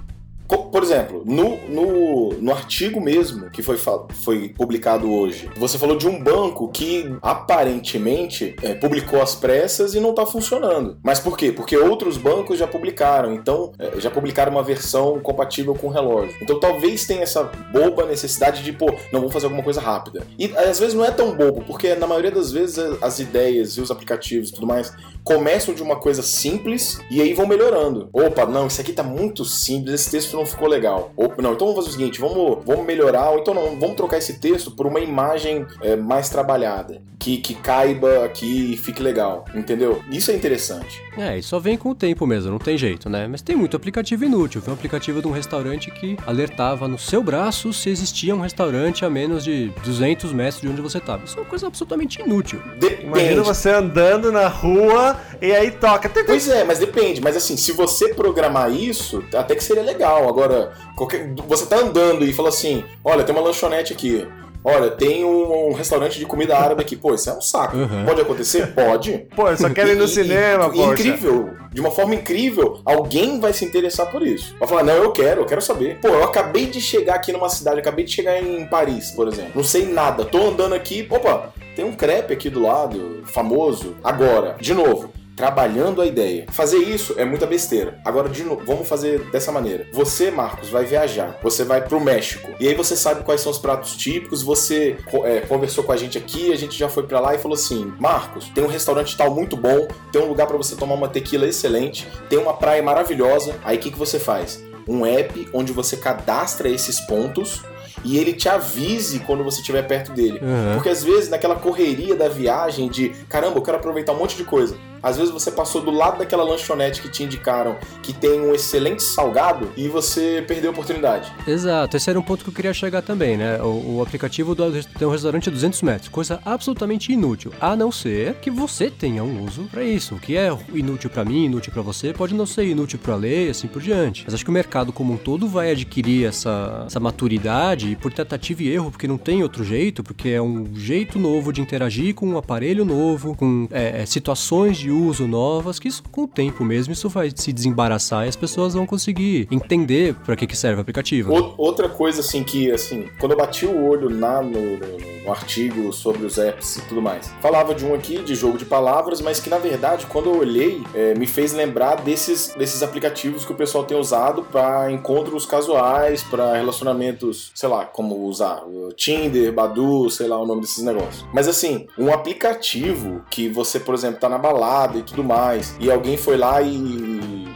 Por exemplo, no, no, no artigo mesmo que foi, foi publicado hoje, você falou de um banco que aparentemente é, publicou às pressas e não está funcionando. Mas por quê? Porque outros bancos já publicaram, então é, já publicaram uma versão compatível com o relógio. Então talvez tenha essa boba necessidade de, pô, não vamos fazer alguma coisa rápida. E às vezes não é tão bobo, porque na maioria das vezes as ideias e os aplicativos e tudo mais começam de uma coisa simples e aí vão melhorando. Opa, não, isso aqui tá muito simples, esse texto não ficou legal. Opa, não, então vamos fazer o seguinte, vamos, vamos melhorar, ou então não, vamos trocar esse texto por uma imagem é, mais trabalhada, que, que caiba aqui e fique legal, entendeu? Isso é interessante. É, e só vem com o tempo mesmo, não tem jeito, né? Mas tem muito aplicativo inútil. Foi um aplicativo de um restaurante que alertava no seu braço se existia um restaurante a menos de 200 metros de onde você estava. Isso é uma coisa absolutamente inútil. Depende. Imagina você andando na rua e aí toca. Pois é, mas depende. Mas assim, se você programar isso, até que seria legal. Agora, qualquer- você tá andando e fala assim: olha, tem uma lanchonete aqui. Olha, tem um, um restaurante de comida árabe aqui. Pô, isso é um saco. Uhum. Pode acontecer? Pode. Pô, eu só quero ir no E- cinema, poxa. Incrível. De uma forma incrível, alguém vai se interessar por isso. Vai falar, não, eu quero, eu quero saber. Pô, eu acabei de chegar aqui numa cidade, acabei de chegar em Paris, por exemplo. Não sei nada, tô andando aqui, opa, tem um crepe aqui do lado, famoso. Agora, de novo. Trabalhando a ideia. Fazer isso é muita besteira. Agora, novo, vamos fazer dessa maneira. Você, Marcos, vai viajar. Você vai pro México. E aí você sabe quais são os pratos típicos. Você é, conversou com a gente aqui, a gente já foi pra lá e falou assim: Marcos, tem um restaurante tal muito bom, tem um lugar pra você tomar uma tequila excelente, tem uma praia maravilhosa. Aí o que, que você faz? Um app onde você cadastra esses pontos e ele te avise quando você estiver perto dele. Uhum. Porque às vezes, naquela correria da viagem de caramba, eu quero aproveitar um monte de coisa. Às vezes você passou do lado daquela lanchonete que te indicaram que tem um excelente salgado e você perdeu a oportunidade. Exato, esse era um ponto que eu queria chegar também, né? O, o aplicativo do, tem um restaurante a 200 metros, coisa absolutamente inútil, a não ser que você tenha um uso pra isso. O que é inútil pra mim, inútil pra você, pode não ser inútil pra lei, assim por diante. Mas acho que o mercado como um todo vai adquirir essa, essa maturidade e por tentativa e erro, porque não tem outro jeito, porque é um jeito novo de interagir com um aparelho novo, com é, é, situações de uso novas, que isso com o tempo mesmo, isso vai se desembaraçar e as pessoas vão conseguir entender pra que, que serve o aplicativo. outra coisa assim que assim, quando eu bati o olho na, no, no- artigo sobre os apps e tudo mais, falava de um aqui de jogo de palavras, mas que na verdade quando eu olhei é, me fez lembrar desses, desses aplicativos que o pessoal tem usado para encontros casuais, para relacionamentos, sei lá, como usar Tinder, Badu, sei lá o nome desses negócios. Mas assim, um aplicativo que você, por exemplo, tá na balada e tudo mais, e alguém foi lá e,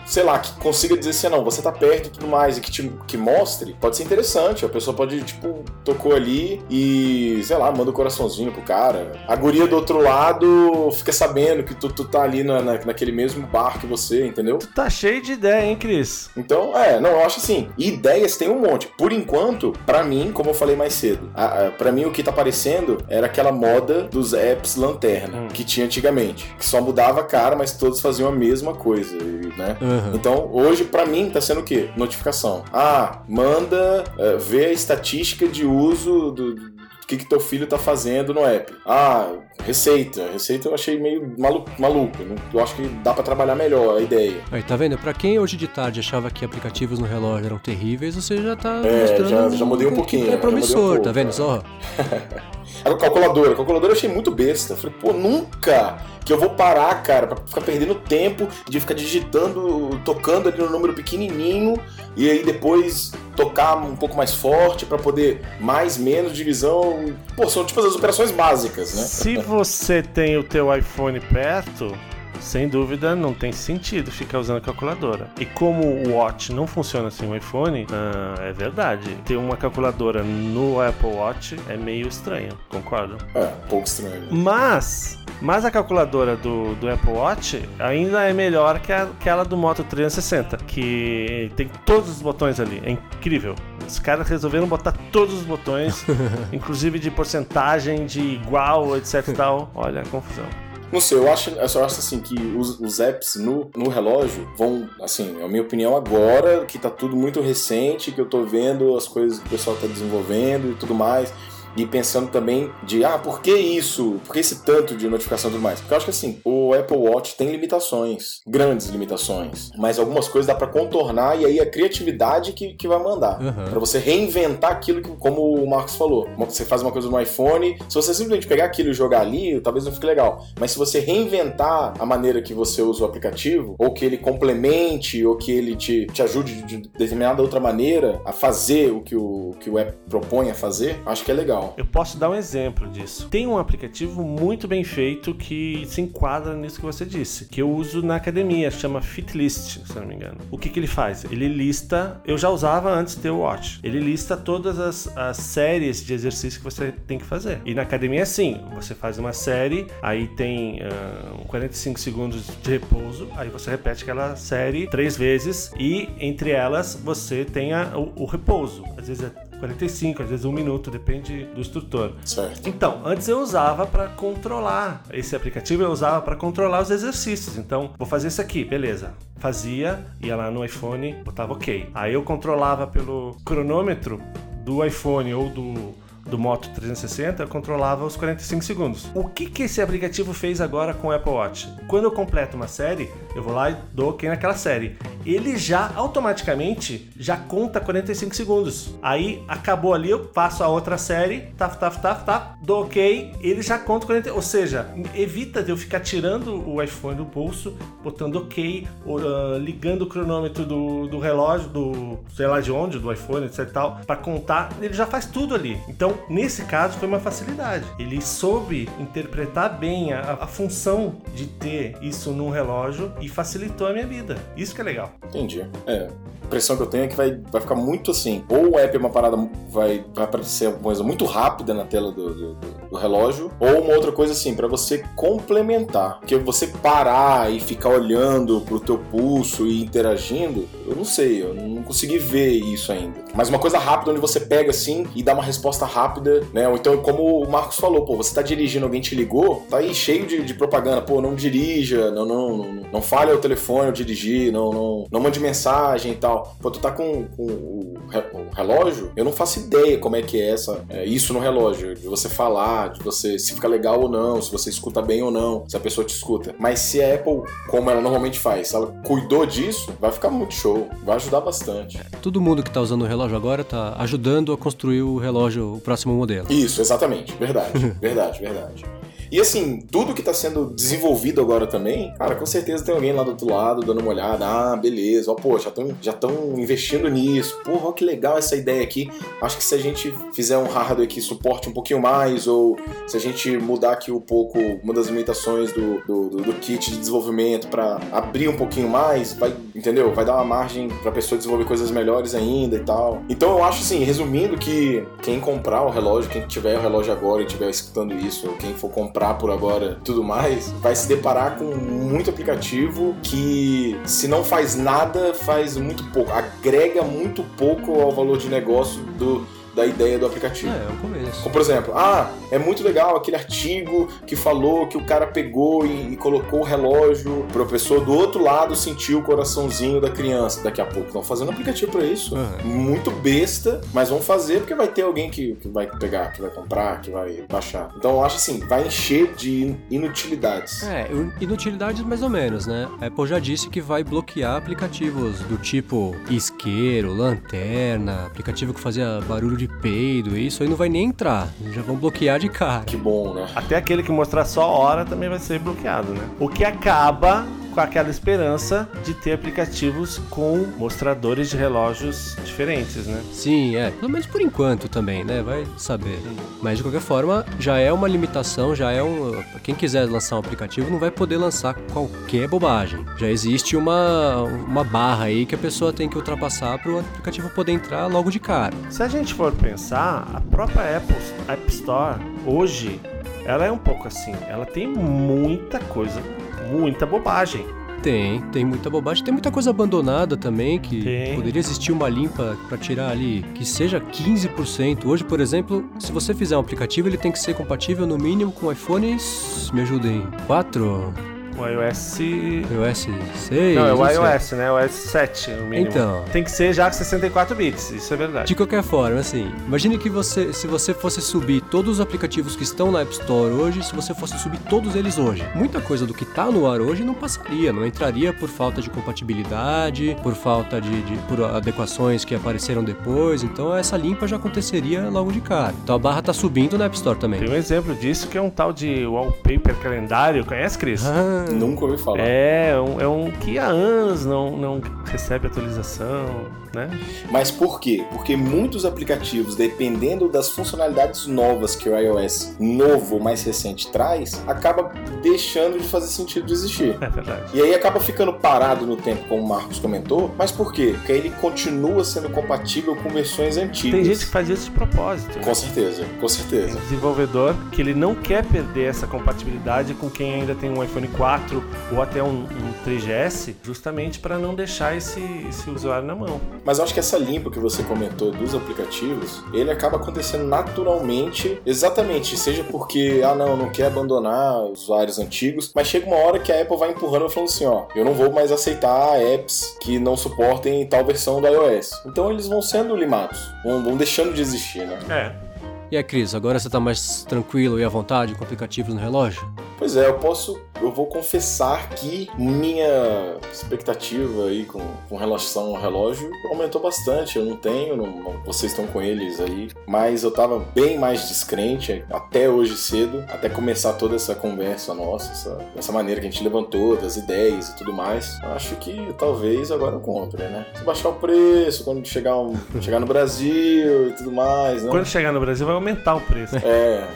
sei lá, que consiga dizer assim, não, você tá perto e tudo mais, e que te que mostre, pode ser interessante. A pessoa pode, tipo, tocou ali e, sei lá, manda o um coraçãozinho pro cara. A guria do outro lado fica sabendo que tu, tu tá ali na, na- naquele mesmo bar que você, entendeu? Tá cheio de ideia, hein, Cris? Então, é, não, eu acho assim, ideias tem um monte. Por enquanto, pra mim, como eu falei mais cedo, a, a, pra mim o que tá aparecendo era aquela moda dos apps lanterna Hum. que tinha antigamente, que só mudava a cara, mas todos faziam a mesma coisa, e, né? Aham. Então, hoje, pra mim, tá sendo o quê? Notificação. Ah, manda é, ver a estatística de uso do que, que teu filho tá fazendo no app. Ah, receita. Receita eu achei meio malu maluco. Eu acho que dá pra trabalhar melhor a ideia. Aí, tá vendo? Pra quem hoje de tarde achava que aplicativos no relógio eram terríveis, você já tá É, mostrando já- já mudei um pouquinho, É já mudei um promissor, pouco, tá vendo é. só? A calculadora. A calculadora eu achei muito besta. Eu falei, pô, nunca que eu vou parar, cara, pra ficar perdendo tempo de ficar digitando, tocando ali no número pequenininho e aí depois tocar um pouco mais forte pra poder mais, menos, divisão. Pô, são tipo as operações básicas, né? Se você tem o teu iPhone perto, sem dúvida não tem sentido ficar usando a calculadora. E como o Watch não funciona sem o iPhone, ah, é verdade. Ter uma calculadora no Apple Watch é meio estranho, concordo? É, um pouco estranho. né? Mas, mas a calculadora do, do Apple Watch ainda é melhor que a- aquela do Moto 360, que tem todos os botões ali. É incrível. Os caras resolveram botar todos os botões, inclusive de porcentagem, de igual, etc e tal. Olha a confusão. Não sei, eu acho, eu só acho assim que os, os apps no, no relógio vão, assim, é a minha opinião agora, que tá tudo muito recente, que eu tô vendo as coisas que o pessoal tá desenvolvendo e tudo mais e pensando também de, ah, por que isso? Por que esse tanto de notificação e tudo mais? Porque eu acho que assim, o Apple Watch tem limitações, grandes limitações, mas algumas coisas dá para contornar e aí a criatividade que, que vai mandar. Uhum. para você reinventar aquilo que, como o Marcos falou, você faz uma coisa no iPhone, se você simplesmente pegar aquilo e jogar ali, talvez não fique legal, mas se você reinventar a maneira que você usa o aplicativo, ou que ele complemente, ou que ele te, te ajude de determinada outra maneira a fazer o que o, que o app propõe a fazer, acho que é legal Eu posso dar um exemplo disso. Tem um aplicativo muito bem feito que se enquadra nisso que você disse, que eu uso na academia, chama Fitlist, se não me engano. O que, que ele faz? Ele lista, eu já usava antes de ter o Watch, ele lista todas as, as séries de exercício que você tem que fazer. E na academia é assim, você faz uma série, aí tem uh, 45 segundos de repouso, aí você repete aquela série três vezes e entre elas você tem a, o, o repouso. Às vezes é 45, às vezes um minuto, depende do instrutor. Certo. Então, antes eu usava para controlar esse aplicativo, eu usava para controlar os exercícios. Então, vou fazer isso aqui, beleza. Fazia, ia lá no iPhone, botava OK. Aí eu controlava pelo cronômetro do iPhone ou do do Moto 360 controlava os 45 segundos. O que, que esse aplicativo fez agora com o Apple Watch? Quando eu completo uma série, eu vou lá e dou OK naquela série. Ele já automaticamente já conta 45 segundos. Aí acabou ali, eu passo a outra série, taf, taf, taf, taf, dou OK, ele já conta 40. Ou seja, evita de eu ficar tirando o iPhone do pulso, botando OK, ou, uh, ligando o cronômetro do, do relógio, do sei lá de onde, do iPhone, etc para contar. Ele já faz tudo ali. Então nesse caso, foi uma facilidade. Ele soube interpretar bem a, a função de ter isso num relógio e facilitou a minha vida. Isso que é legal. Entendi. É, a impressão que eu tenho é que vai, vai ficar muito assim. Ou o app é uma parada, vai, vai aparecer uma coisa muito rápida na tela do, do, do relógio, ou uma outra coisa assim, para você complementar. Porque você parar e ficar olhando pro teu pulso e interagindo, eu não sei, eu não consegui ver isso ainda. Mas uma coisa rápida onde você pega assim e dá uma resposta rápida, né? Ou então, como o Marcos falou, pô, você tá dirigindo, alguém te ligou, tá aí cheio de, de propaganda, pô, não dirija, não, não, não, não ao telefone ao dirigir, não, não, não mande mensagem e tal. Pô, tu tá com, com o, o, relógio, eu não faço ideia como é que é essa, é, isso no relógio, de você falar, de você se fica legal ou não, se você escuta bem ou não, se a pessoa te escuta. Mas se a Apple, como ela normalmente faz, se ela cuidou disso, vai ficar muito show, vai ajudar bastante. Todo mundo que tá usando o relógio agora tá ajudando a construir o relógio, o próximo modelo. Isso, exatamente. Verdade, verdade, verdade. E assim, tudo que está sendo desenvolvido agora também, cara, com certeza tem alguém lá do outro lado dando uma olhada. Ah, beleza, ó, pô, já estão já investindo nisso. Porra, ó, que legal essa ideia aqui. Acho que se a gente fizer um hardware que suporte um pouquinho mais, ou se a gente mudar aqui um pouco uma das limitações do, do, do, do kit de desenvolvimento para abrir um pouquinho mais, vai, entendeu? Vai dar uma margem para pessoa desenvolver coisas melhores ainda e tal. Então eu acho assim, resumindo, que quem comprar o relógio, quem tiver o relógio agora e estiver escutando isso, ou quem for comprar comprar por agora tudo mais, vai se deparar com muito aplicativo que, se não faz nada, faz muito pouco, agrega muito pouco ao valor de negócio do da ideia do aplicativo. É, é o começo. Como por exemplo, ah, é muito legal aquele artigo que falou que o cara pegou e, e colocou o relógio para a pessoa do outro lado sentir o coraçãozinho da criança. Daqui a pouco estão fazendo um aplicativo para isso. Uhum. Muito besta, mas vão fazer porque vai ter alguém que, que vai pegar, que vai comprar, que vai baixar. Então eu acho assim, vai encher de inutilidades. É, inutilidades mais ou menos, né? A Apple já disse que vai bloquear aplicativos do tipo isqueiro, lanterna, aplicativo que fazia barulho de peido, isso aí não vai nem entrar. Já vão bloquear de cara. Que bom, né? Até aquele que mostrar só hora também vai ser bloqueado, né? O que acaba com aquela esperança de ter aplicativos com mostradores de relógios diferentes, né? Sim, é. Pelo menos por enquanto também, né? Vai saber. Mas de qualquer forma, já é uma limitação, já é um. Quem quiser lançar um aplicativo não vai poder lançar qualquer bobagem. Já existe uma, uma barra aí que a pessoa tem que ultrapassar para o aplicativo poder entrar logo de cara. Se a gente for pensar, a própria Apple App Store hoje ela é um pouco assim. Ela tem muita coisa muita bobagem. Tem, tem muita bobagem. Tem muita coisa abandonada também que Tem. poderia existir uma limpa pra tirar ali que seja 15%. Hoje, por exemplo, se você fizer um aplicativo, ele tem que ser compatível no mínimo com iPhones, me ajudem, 4, O iOS. iOS 6. Não, é o sei. iOS, né? O iOS 7, o mínimo. Então. Tem que ser já com 64 bits, isso é verdade. De qualquer forma, assim, imagine que você, se você fosse subir todos os aplicativos que estão na App Store hoje, se você fosse subir todos eles hoje, muita coisa do que tá no ar hoje não passaria, não entraria por falta de compatibilidade, por falta de, de por adequações que apareceram depois, então essa limpa já aconteceria logo de cara. Então a barra tá subindo na App Store também. Tem um exemplo disso que é um tal de wallpaper calendário. Conhece, Cris? Ah, Nunca ouvi falar. É, um, é um que há anos não, não recebe atualização, né? Mas por quê? Porque muitos aplicativos, dependendo das funcionalidades novas que o iOS novo, mais recente traz, acaba deixando de fazer sentido de existir. É verdade. E aí acaba ficando parado no tempo, como o Marcos comentou. Mas por quê? Porque aí ele continua sendo compatível com versões antigas. Tem gente que faz isso de propósito. Com certeza, com Tem certeza. desenvolvedor que ele não quer perder essa compatibilidade com quem ainda tem um iPhone 4 ou até um, um 3GS, justamente para não deixar esse, esse usuário na mão. Mas eu acho que essa limpa que você comentou dos aplicativos, ele acaba acontecendo naturalmente, exatamente, seja porque, ah não, não quer abandonar os usuários antigos, mas chega uma hora que a Apple vai empurrando e falando assim, ó, eu não vou mais aceitar apps que não suportem tal versão do iOS. Então eles vão sendo limados, vão, vão deixando de existir, né? É. E aí, Cris, agora você tá mais tranquilo e à vontade com aplicativos no relógio? Pois é, eu posso, eu vou confessar que minha expectativa aí com, com relação ao relógio aumentou bastante. Eu não tenho, não- não- vocês estão com eles aí, mas eu tava bem mais descrente até hoje cedo, até começar toda essa conversa nossa, essa, essa maneira que a gente levantou, das ideias e tudo mais. Eu acho que talvez agora eu compre, né? Se baixar o preço, quando chegar, um, chegar no Brasil e tudo mais, né? Quando chegar no Brasil vai aumentar o preço. É.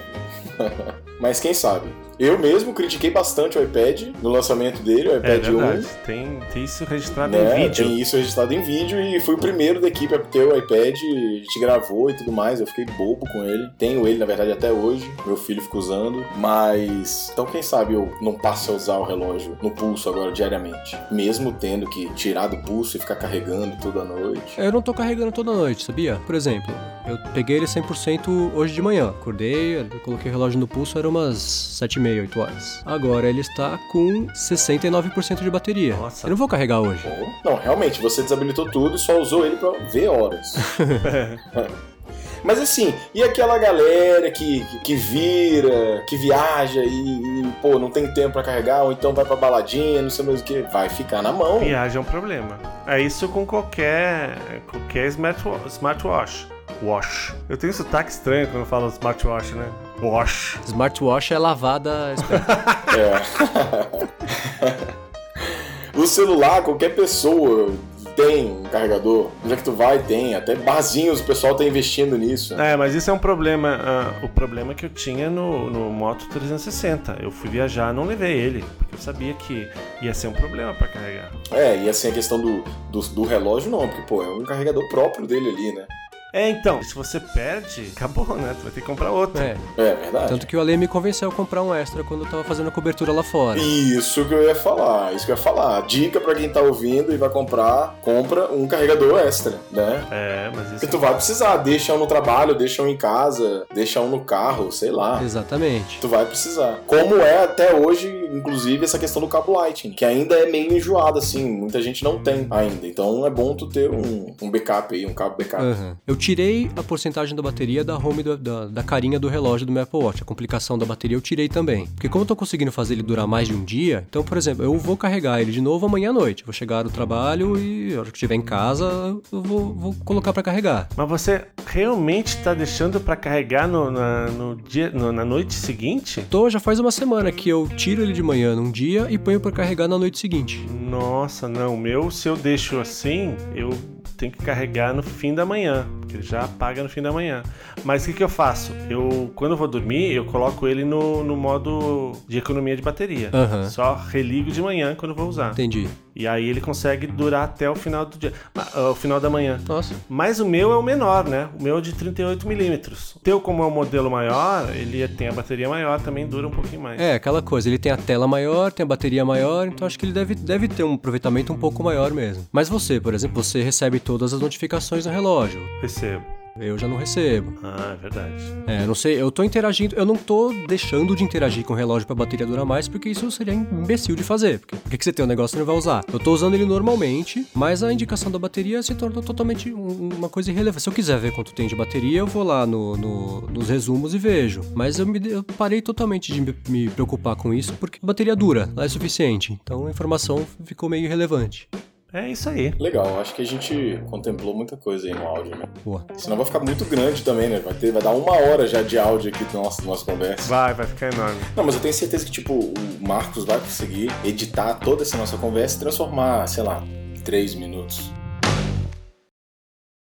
Mas quem sabe? Eu mesmo critiquei bastante o iPad no lançamento dele, o É iPad 1. verdade. Tem, tem isso registrado Né? em vídeo. Tem isso registrado em vídeo e fui o primeiro da equipe a ter o iPad, a gente gravou e tudo mais. Eu fiquei bobo com ele. Tenho ele, na verdade, até hoje. Meu filho fica usando. Mas. Então, quem sabe eu não passe a usar o relógio no pulso agora diariamente. Mesmo tendo que tirar do pulso e ficar carregando toda noite. Eu não tô carregando toda noite, sabia? Por exemplo, eu peguei ele 100% hoje de manhã. Acordei, eu coloquei o relógio no pulso, era umas 7h30, 8 horas. Agora ele está com 69% de bateria. Nossa. Eu não vou carregar hoje. Não, realmente, você desabilitou tudo e só usou ele pra ver horas. Mas assim, e aquela galera que, que vira, que viaja e, e, pô, não tem tempo pra carregar, ou então vai pra baladinha, não sei mais o que, vai ficar na mão. Viagem é um problema. É isso com qualquer, qualquer smartwatch. smartwatch. Wash. Eu tenho sotaque estranho quando eu falo smartwatch, né? Smartwatch é lavada. É. o celular, qualquer pessoa tem um carregador. Onde é que tu vai, tem. Até barzinhos, o pessoal tá investindo nisso. É, mas isso é um problema. ah, o problema que eu tinha no, no Moto 360. Eu fui viajar, não levei ele, porque eu sabia que ia ser um problema pra carregar. É, e assim a questão do, do, do relógio não, porque, pô, é um carregador próprio dele ali, né? É, então, se você perde, acabou, né? Tu vai ter que comprar outro. É. É verdade. Tanto que o Ale me convenceu a comprar um extra quando eu tava fazendo a cobertura lá fora. Isso que eu ia falar, isso que eu ia falar. Dica pra quem tá ouvindo e vai comprar, compra um carregador extra, né? É, mas isso. Porque tu vai precisar, deixa um no trabalho, deixa um em casa, deixa um no carro, sei lá. Exatamente. Tu vai precisar. Como é até hoje, inclusive, essa questão do cabo Lightning, que ainda é meio enjoado, assim, muita gente não tem ainda. Então é bom tu ter um, um backup aí, um cabo backup. Aham. Eu tirei a porcentagem da bateria da home do- da, da carinha do relógio do meu Apple Watch. A complicação da bateria eu tirei também. Porque como eu tô conseguindo fazer ele durar mais de um dia, então, por exemplo, eu vou carregar ele de novo amanhã à noite. Vou chegar no trabalho e, na hora que estiver em casa, eu vou, vou colocar pra carregar. Mas você realmente tá deixando pra carregar no, na, no dia, no- na noite seguinte? Tô, já faz uma semana que eu tiro ele de manhã num dia e ponho pra carregar na noite seguinte. Nossa, não. O meu, se eu deixo assim, eu tenho que carregar no fim da manhã, porque ele já apaga no fim da manhã. Mas o que, que eu faço? Eu, quando eu vou dormir, eu coloco ele no, no modo de economia de bateria. Aham. Só religo de manhã quando eu vou usar. Entendi. E aí ele consegue durar até o final do dia, ah, o final da manhã. Nossa. Mas o meu é o menor, né? O meu é de 38 milímetros. O teu, como é um modelo maior, ele tem a bateria maior, também dura um pouquinho mais. É, aquela coisa, ele tem a tela maior, tem a bateria maior, então acho que ele deve, deve ter um aproveitamento um pouco maior mesmo. Mas você, por exemplo, você recebe todas as notificações no relógio. Recebo. Eu já não recebo. Ah, é verdade. É, não sei, eu tô interagindo, eu não tô deixando de interagir com o relógio pra bateria durar mais, porque isso seria imbecil de fazer. Porque por que que você tem um negócio e não vai usar? Eu tô usando ele normalmente, mas a indicação da bateria se torna totalmente um- uma coisa irrelevante. Se eu quiser ver quanto tem de bateria, eu vou lá no, no- nos resumos e vejo. Mas eu, me, eu parei totalmente de me, me preocupar com isso, porque a bateria dura, lá é suficiente. Então a informação ficou meio irrelevante. É isso aí. Legal, acho que a gente contemplou muita coisa aí no áudio, né? Boa. Senão vai ficar muito grande também, né? Vai, ter, vai dar uma hora já de áudio aqui do nosso, nossa conversa. Vai, vai ficar enorme. Não, mas eu tenho certeza que, tipo, o Marcos vai conseguir editar toda essa nossa conversa e transformar, sei lá, em três minutos.